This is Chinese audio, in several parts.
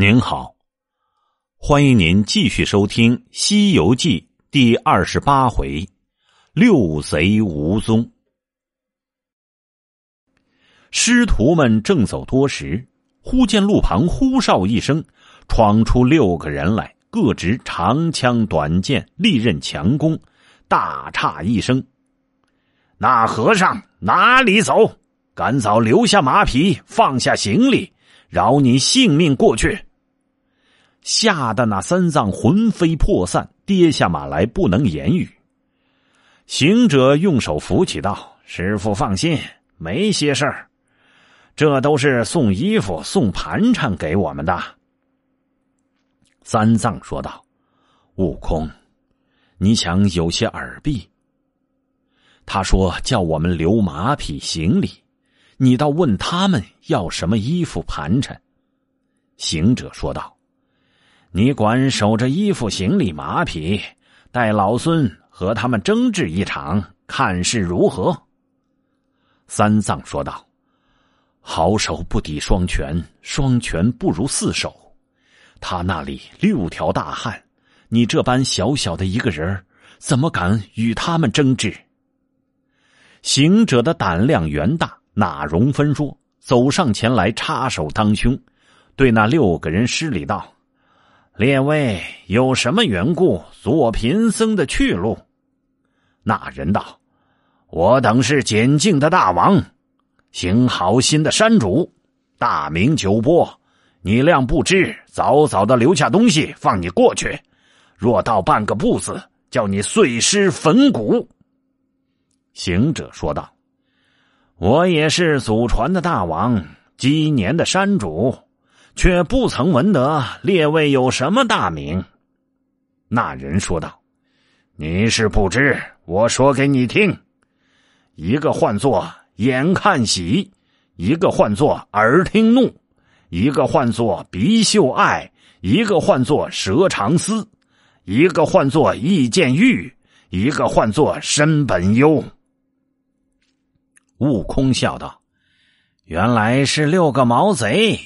您好，欢迎您继续收听《西游记》第二十八回“六贼无踪”。师徒们正走多时，忽见路旁呼哨一声，闯出六个人来，各执长枪短剑、利刃强弓，大诧一声：“那和尚哪里走？赶早留下马匹，放下行李，饶你性命过去。”吓得那三藏魂飞魄散，跌下马来，不能言语。行者用手扶起道：“师傅放心，没些事儿。这都是送衣服、送盘缠给我们的。”三藏说道：“悟空，你想有些耳壁？他说叫我们留马匹行李，你倒问他们要什么衣服盘缠。”行者说道。你管守着衣服、行李、马匹，待老孙和他们争执一场，看是如何？三藏说道：“好手不抵双拳，双拳不如四手。他那里六条大汉，你这般小小的一个人怎么敢与他们争执？”行者的胆量原大，哪容分说？走上前来，插手当胸，对那六个人施礼道。列位有什么缘故阻我贫僧的去路？那人道：“我等是简净的大王，行好心的山主，大名九波。你谅不知，早早的留下东西，放你过去。若到半个不字，叫你碎尸焚骨。”行者说道：“我也是祖传的大王，积年的山主。”却不曾闻得列位有什么大名。那人说道：“你是不知，我说给你听。一个唤作眼看喜，一个唤作耳听怒，一个唤作鼻嗅爱，一个唤作舌长思，一个唤作意见欲，一个唤作身本忧。”悟空笑道：“原来是六个毛贼。”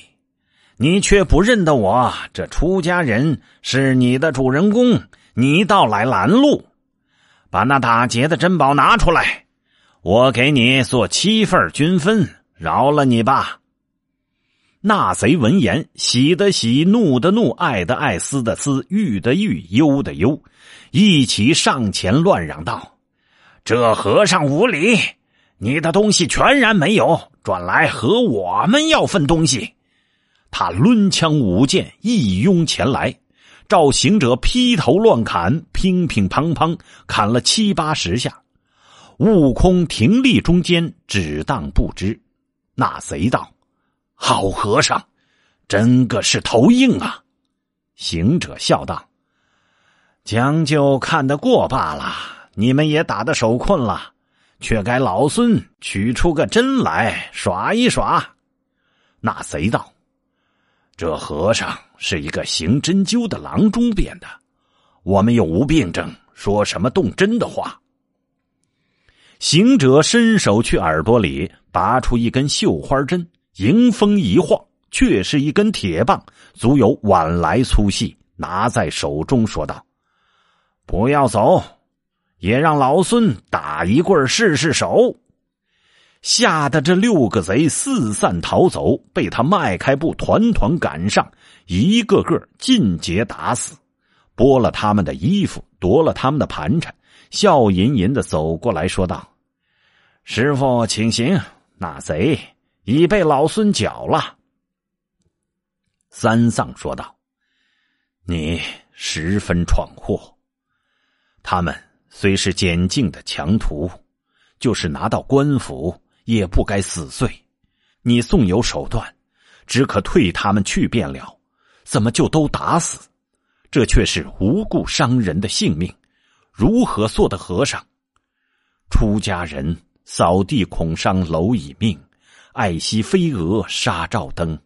你却不认得我，这出家人是你的主人公，你倒来拦路，把那打劫的珍宝拿出来，我给你做七份均分，饶了你吧。那贼闻言，喜的喜，怒的怒，爱的爱，思的思，欲的欲，忧的忧，一起上前乱嚷道：“这和尚无礼！你的东西全然没有，转来和我们要份东西。”他抡枪舞剑，一拥前来，照行者劈头乱砍，乒乒乓乓砍了七八十下。悟空停立中间，只当不知。那贼道：“好和尚，真个是头硬啊！”行者笑道：“将就看得过罢了。你们也打得手困了，却该老孙取出个针来耍一耍。”那贼道。这和尚是一个行针灸的郎中变的，我们又无病症，说什么动针的话？行者伸手去耳朵里拔出一根绣花针，迎风一晃，却是一根铁棒，足有碗来粗细，拿在手中说道：“不要走，也让老孙打一棍试试手。”吓得这六个贼四散逃走，被他迈开步，团团赶上，一个个尽皆打死，剥了他们的衣服，夺了他们的盘缠，笑吟吟的走过来说道：“师傅，请行，那贼已被老孙缴了。”三藏说道：“你十分闯祸，他们虽是简净的强徒，就是拿到官府。”也不该死罪，你纵有手段，只可退他们去便了，怎么就都打死？这却是无故伤人的性命，如何做的和尚？出家人扫地恐伤蝼蚁命，爱惜飞蛾杀照灯。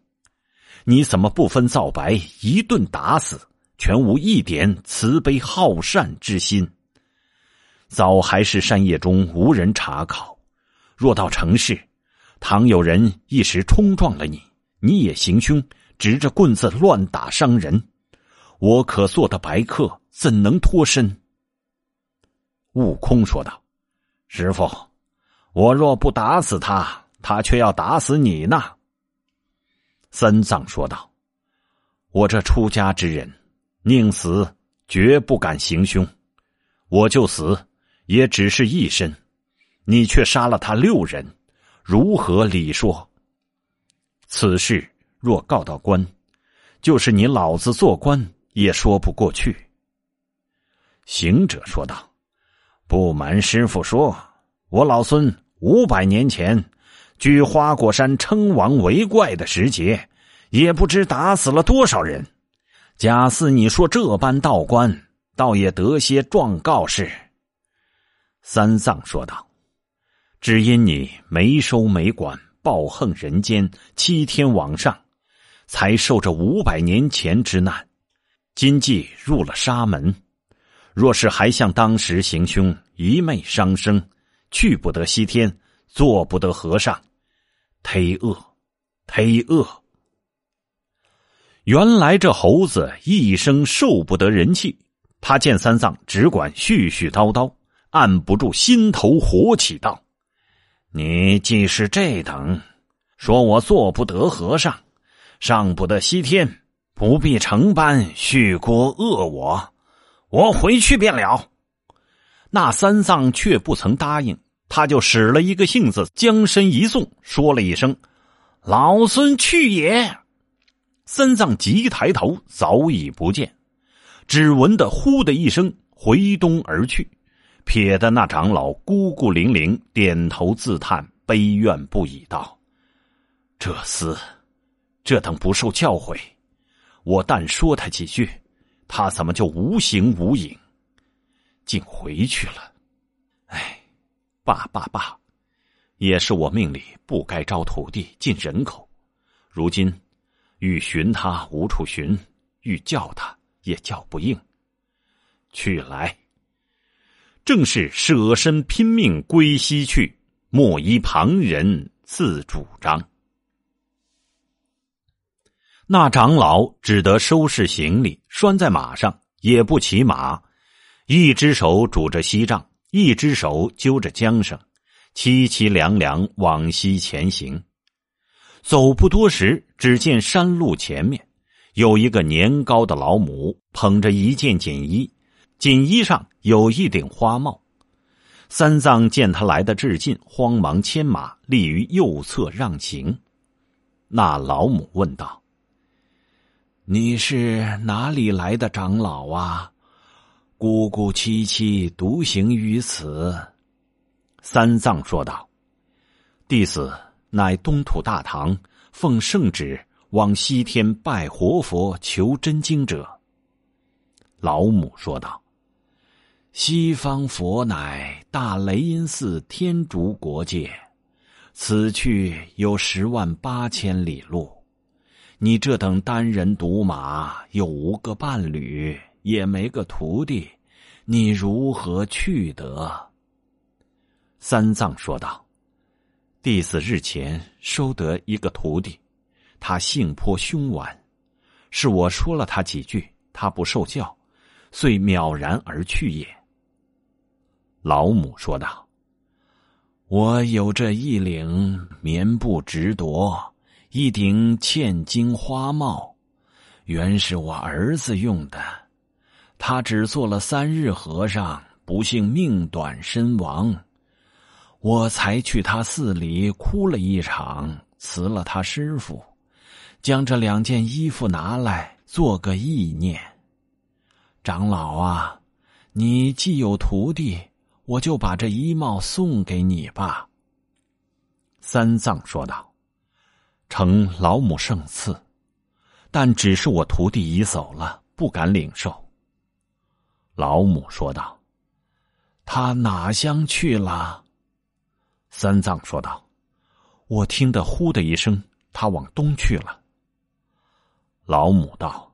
你怎么不分皂白，一顿打死，全无一点慈悲好善之心？早还是山野中无人查考。若到城市，倘有人一时冲撞了你，你也行凶，执着棍子乱打伤人，我可做的白客怎能脱身？”悟空说道：“师傅，我若不打死他，他却要打死你呢。”三藏说道：“我这出家之人，宁死绝不敢行凶。我就死，也只是一身。你却杀了他六人，如何理说？此事若告到官，就是你老子做官也说不过去。”行者说道：“不瞒师傅说，我老孙五百年前。”居花果山称王为怪的时节，也不知打死了多少人。假似你说这般道观，倒也得些状告示。三藏说道：“只因你没收没管，暴横人间，欺天罔上，才受这五百年前之难。今既入了沙门，若是还像当时行凶，一昧伤生，去不得西天，做不得和尚。”忒恶，忒恶！原来这猴子一生受不得人气，他见三藏只管絮絮叨叨，按不住心头火起，道：“你既是这等，说我做不得和尚，上不得西天，不必成班续锅恶我，我回去便了。”那三藏却不曾答应。他就使了一个性子，将身一送，说了一声：“老孙去也。”三藏急抬头，早已不见，只闻得“呼”的一声，回东而去，撇得那长老孤孤零零，点头自叹，悲怨不已，道：“这厮，这等不受教诲，我但说他几句，他怎么就无形无影，竟回去了？哎。”罢罢罢，也是我命里不该招徒弟进人口。如今欲寻他无处寻，欲叫他也叫不应。去来，正是舍身拼命归西去，莫依旁人自主张。那长老只得收拾行李，拴在马上，也不骑马，一只手拄着锡杖。一只手揪着缰绳，凄凄凉凉往西前行。走不多时，只见山路前面有一个年高的老母，捧着一件锦衣，锦衣上有一顶花帽。三藏见他来的至近，慌忙牵马立于右侧让行。那老母问道：“你是哪里来的长老啊？”孤孤凄凄独行于此，三藏说道：“弟子乃东土大唐奉圣旨往西天拜活佛求真经者。”老母说道：“西方佛乃大雷音寺天竺国界，此去有十万八千里路，你这等单人独马，又无个伴侣。”也没个徒弟，你如何去得？三藏说道：“弟子日前收得一个徒弟，他性颇凶顽，是我说了他几句，他不受教，遂渺然而去也。”老母说道：“我有这一领棉布直铎，一顶嵌金花帽，原是我儿子用的。”他只做了三日和尚，不幸命短身亡。我才去他寺里哭了一场，辞了他师傅，将这两件衣服拿来做个意念。长老啊，你既有徒弟，我就把这衣帽送给你吧。三藏说道：“承老母圣赐，但只是我徒弟已走了，不敢领受。”老母说道：“他哪乡去了？”三藏说道：“我听得呼的一声，他往东去了。”老母道：“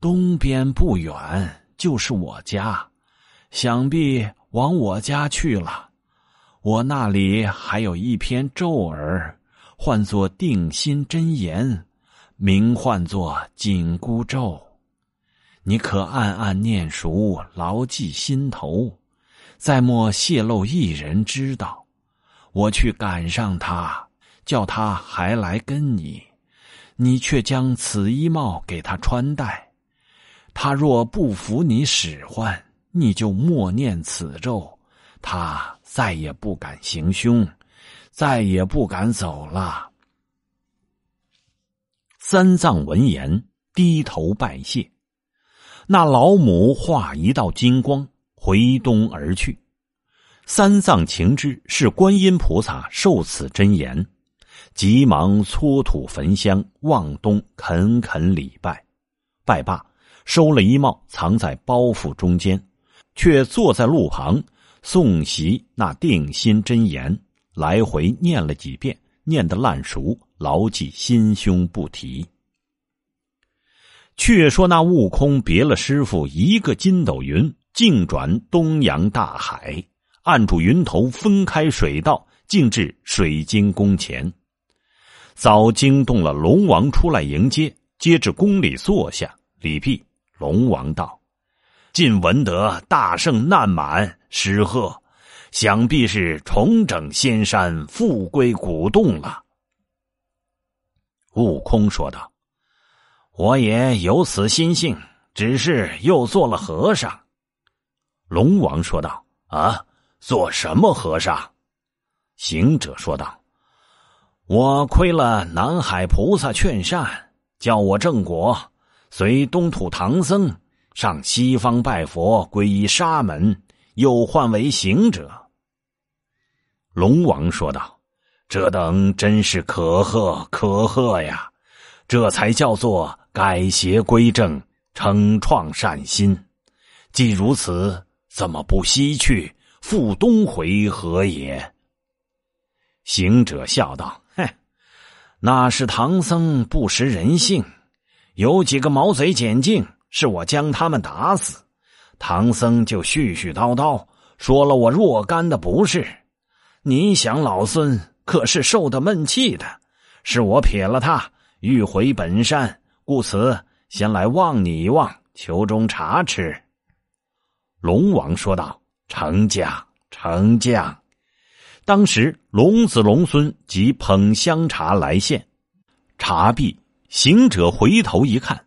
东边不远就是我家，想必往我家去了。我那里还有一篇咒儿，唤作定心真言，名唤作紧箍咒。你可暗暗念熟，牢记心头，再莫泄露一人知道。我去赶上他，叫他还来跟你，你却将此衣帽给他穿戴。他若不服你使唤，你就默念此咒，他再也不敢行凶，再也不敢走了。三藏闻言，低头拜谢。那老母化一道金光，回东而去。三藏情知是观音菩萨受此真言，急忙搓土焚香，望东恳恳礼拜。拜罢，收了衣帽，藏在包袱中间，却坐在路旁诵习那定心真言，来回念了几遍，念得烂熟。牢记心胸不提。却说那悟空别了师傅一个筋斗云，径转东洋大海，按住云头，分开水道，径至水晶宫前。早惊动了龙王出来迎接，接至宫里坐下，礼毕。龙王道：“晋闻得大圣难满，失贺，想必是重整仙山，复归古洞了。”悟空说道：“我也有此心性，只是又做了和尚。”龙王说道：“啊，做什么和尚？”行者说道：“我亏了南海菩萨劝善，叫我正果，随东土唐僧上西方拜佛，皈依沙门，又换为行者。”龙王说道。这等真是可贺可贺呀！这才叫做改邪归正、惩创善心。既如此，怎么不西去复东回何也？行者笑道：“哼，那是唐僧不识人性，有几个毛贼简净，是我将他们打死，唐僧就絮絮叨叨说了我若干的不是。你想，老孙？”可是受的闷气的，是我撇了他，欲回本山，故此先来望你一望，求中茶吃。龙王说道：“丞相，丞相。”当时龙子龙孙即捧香茶来献，茶毕，行者回头一看，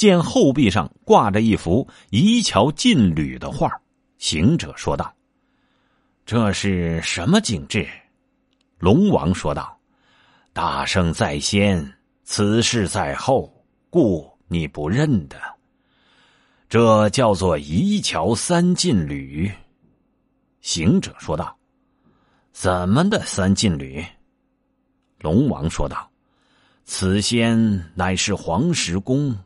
见后壁上挂着一幅移桥进旅的画。行者说道：“这是什么景致？”龙王说道：“大圣在先，此事在后，故你不认得。这叫做移桥三进旅。”行者说道：“怎么的三进旅？”龙王说道：“此仙乃是黄石公，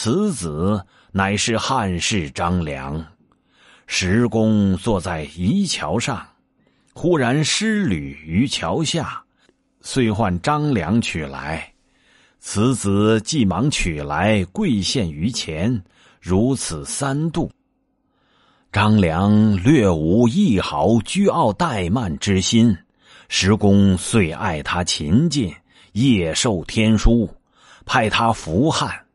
此子乃是汉室张良。石公坐在移桥上。”忽然失旅于桥下，遂唤张良取来。此子既忙取来，跪献于前，如此三度。张良略无一毫倨傲怠慢之心，石公遂爱他勤进，夜受天书，派他扶汉。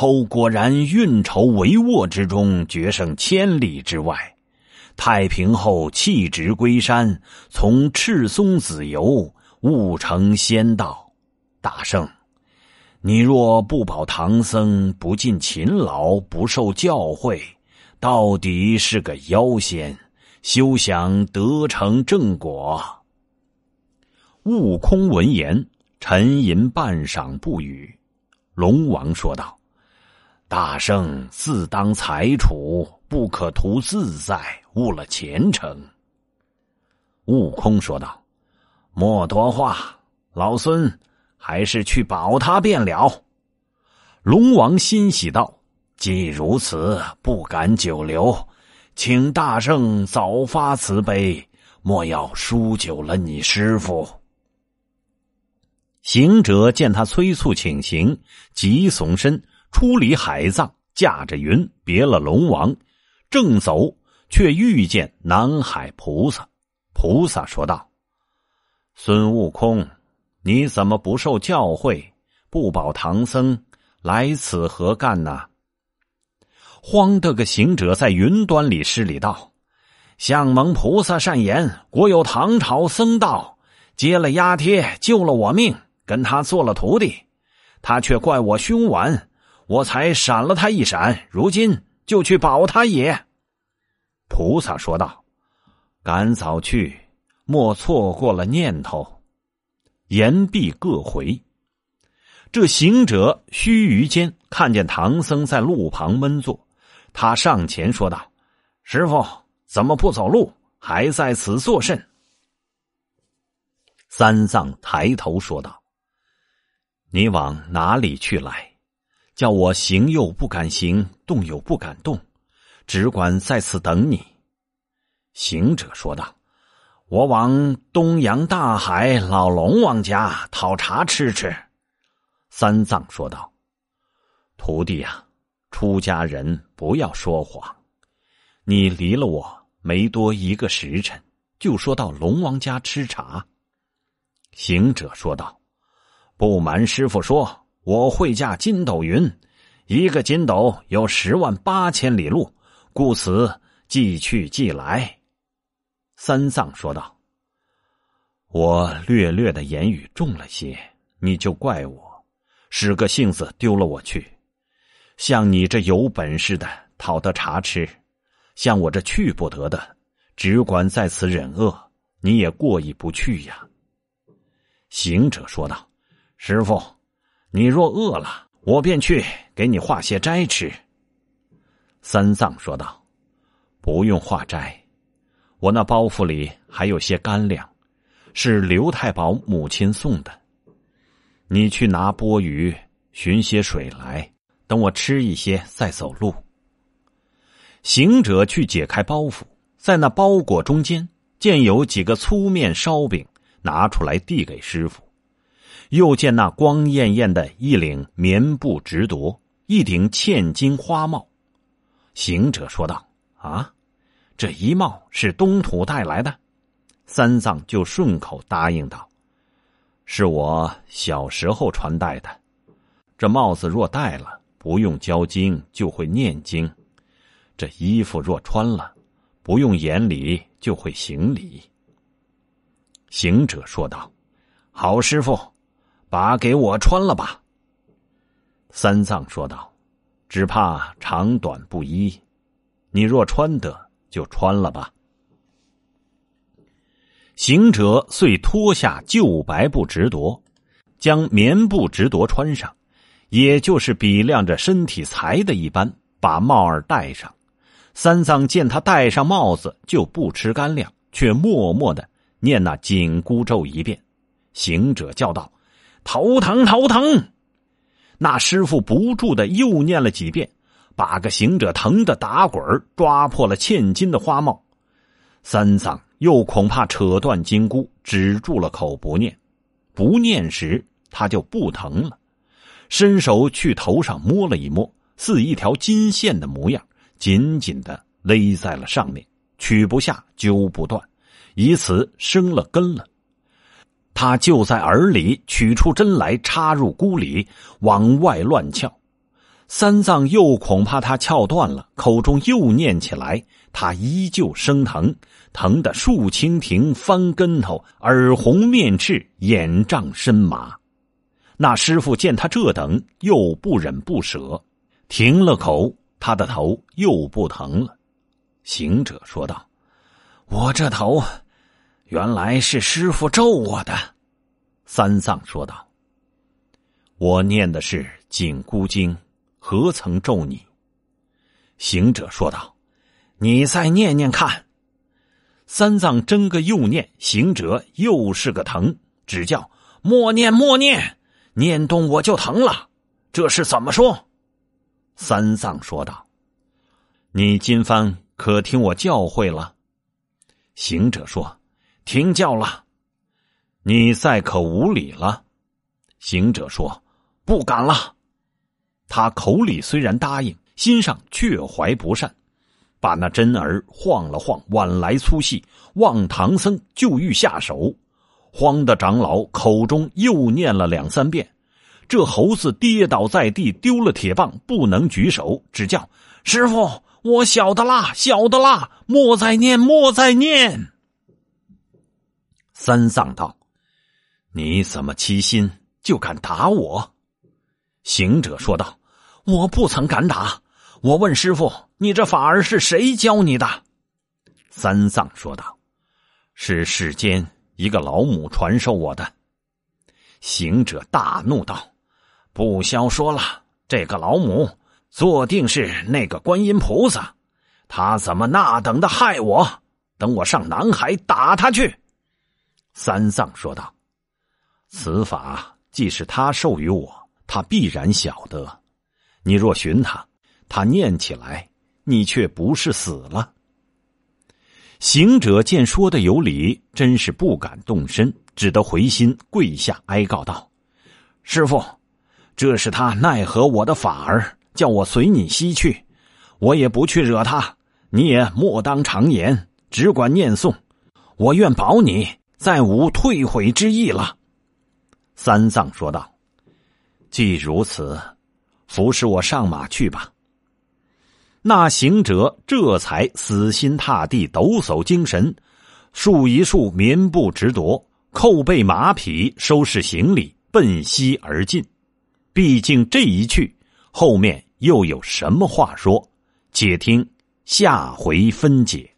后果然运筹帷幄之中，决胜千里之外。太平后弃职归山，从赤松子游，悟成仙道。大圣，你若不保唐僧，不尽勤劳，不受教诲，到底是个妖仙，休想得成正果。悟空闻言，沉吟半晌不语。龙王说道：“大圣自当裁处。”不可图自在，误了前程。悟空说道：“莫多话，老孙还是去保他便了。”龙王欣喜道：“既如此，不敢久留，请大圣早发慈悲，莫要输久了你师傅。”行者见他催促请行，急耸身出离海藏，驾着云别了龙王。正走，却遇见南海菩萨。菩萨说道：“孙悟空，你怎么不受教诲，不保唐僧来此何干呢？慌得个行者在云端里施礼道：“相蒙菩萨善言，国有唐朝僧道接了压贴，救了我命，跟他做了徒弟，他却怪我凶顽，我才闪了他一闪，如今就去保他也。”菩萨说道：“赶早去，莫错过了念头。”言毕，各回。这行者须臾间看见唐僧在路旁闷坐。他上前说道：“师傅，怎么不走路，还在此作甚？”三藏抬头说道：“你往哪里去来？叫我行又不敢行，动又不敢动，只管在此等你。”行者说道：“我往东洋大海老龙王家讨茶吃吃。”三藏说道：“徒弟呀。”出家人不要说谎，你离了我没多一个时辰，就说到龙王家吃茶。行者说道：“不瞒师傅说，我会驾筋斗云，一个筋斗有十万八千里路，故此即去即来。”三藏说道：“我略略的言语重了些，你就怪我，使个性子丢了我去。”像你这有本事的讨得茶吃，像我这去不得的，只管在此忍饿，你也过意不去呀。行者说道：“师傅，你若饿了，我便去给你化些斋吃。”三藏说道：“不用化斋，我那包袱里还有些干粮，是刘太保母亲送的。你去拿钵盂，寻些水来。”等我吃一些，再走路。行者去解开包袱，在那包裹中间见有几个粗面烧饼，拿出来递给师傅。又见那光艳艳的一领棉布直铎，一顶嵌金花帽。行者说道：“啊，这一帽是东土带来的。”三藏就顺口答应道：“是我小时候传戴的。这帽子若戴了。”不用教经就会念经，这衣服若穿了，不用言礼就会行礼。行者说道：“好师傅，把给我穿了吧。”三藏说道：“只怕长短不一，你若穿得，就穿了吧。”行者遂脱下旧白布直夺，将棉布直夺穿上。也就是比量着身体裁的一般，把帽儿戴上。三藏见他戴上帽子就不吃干粮，却默默的念那紧箍咒一遍。行者叫道：“头疼，头疼！”那师傅不住的又念了几遍，把个行者疼得打滚抓破了嵌金的花帽。三藏又恐怕扯断金箍，止住了口不念。不念时，他就不疼了。伸手去头上摸了一摸，似一条金线的模样，紧紧的勒在了上面，取不下，揪不断，以此生了根了。他就在耳里取出针来，插入箍里，往外乱撬。三藏又恐怕他撬断了，口中又念起来，他依旧生疼，疼得竖蜻蜓，翻跟头，耳红面赤，眼胀身麻。那师傅见他这等，又不忍不舍，停了口，他的头又不疼了。行者说道：“我这头，原来是师傅咒我的。”三藏说道：“我念的是紧箍经，何曾咒你？”行者说道：“你再念念看。”三藏真个又念，行者又是个疼，只叫默念默念。念动我就疼了，这是怎么说？三藏说道：“你今番可听我教诲了？”行者说：“听教了。”你再可无礼了？行者说：“不敢了。”他口里虽然答应，心上却怀不善，把那针儿晃了晃，晚来粗细，望唐僧就欲下手。慌的长老口中又念了两三遍，这猴子跌倒在地，丢了铁棒，不能举手，只叫：“师傅，我晓得啦，晓得啦，莫再念，莫再念。”三藏道：“你怎么欺心，就敢打我？”行者说道：“我不曾敢打。我问师傅，你这法儿是谁教你的？”三藏说道：“是世间一个老母传授我的。”行者大怒道：“不消说了，这个老母坐定是那个观音菩萨，他怎么那等的害我？等我上南海打他去。”三藏说道：“此法既是他授予我，他必然晓得。你若寻他，他念起来，你却不是死了。”行者见说的有理，真是不敢动身，只得回心跪下哀告道：“师傅，这是他奈何我的法儿，叫我随你西去，我也不去惹他。你也莫当常言，只管念诵，我愿保你，再无退悔之意了。”三藏说道：“既如此，服侍我上马去吧。”那行者这才死心塌地，抖擞精神，束一束棉布直夺，扣备马匹，收拾行李，奔西而进。毕竟这一去，后面又有什么话说？且听下回分解。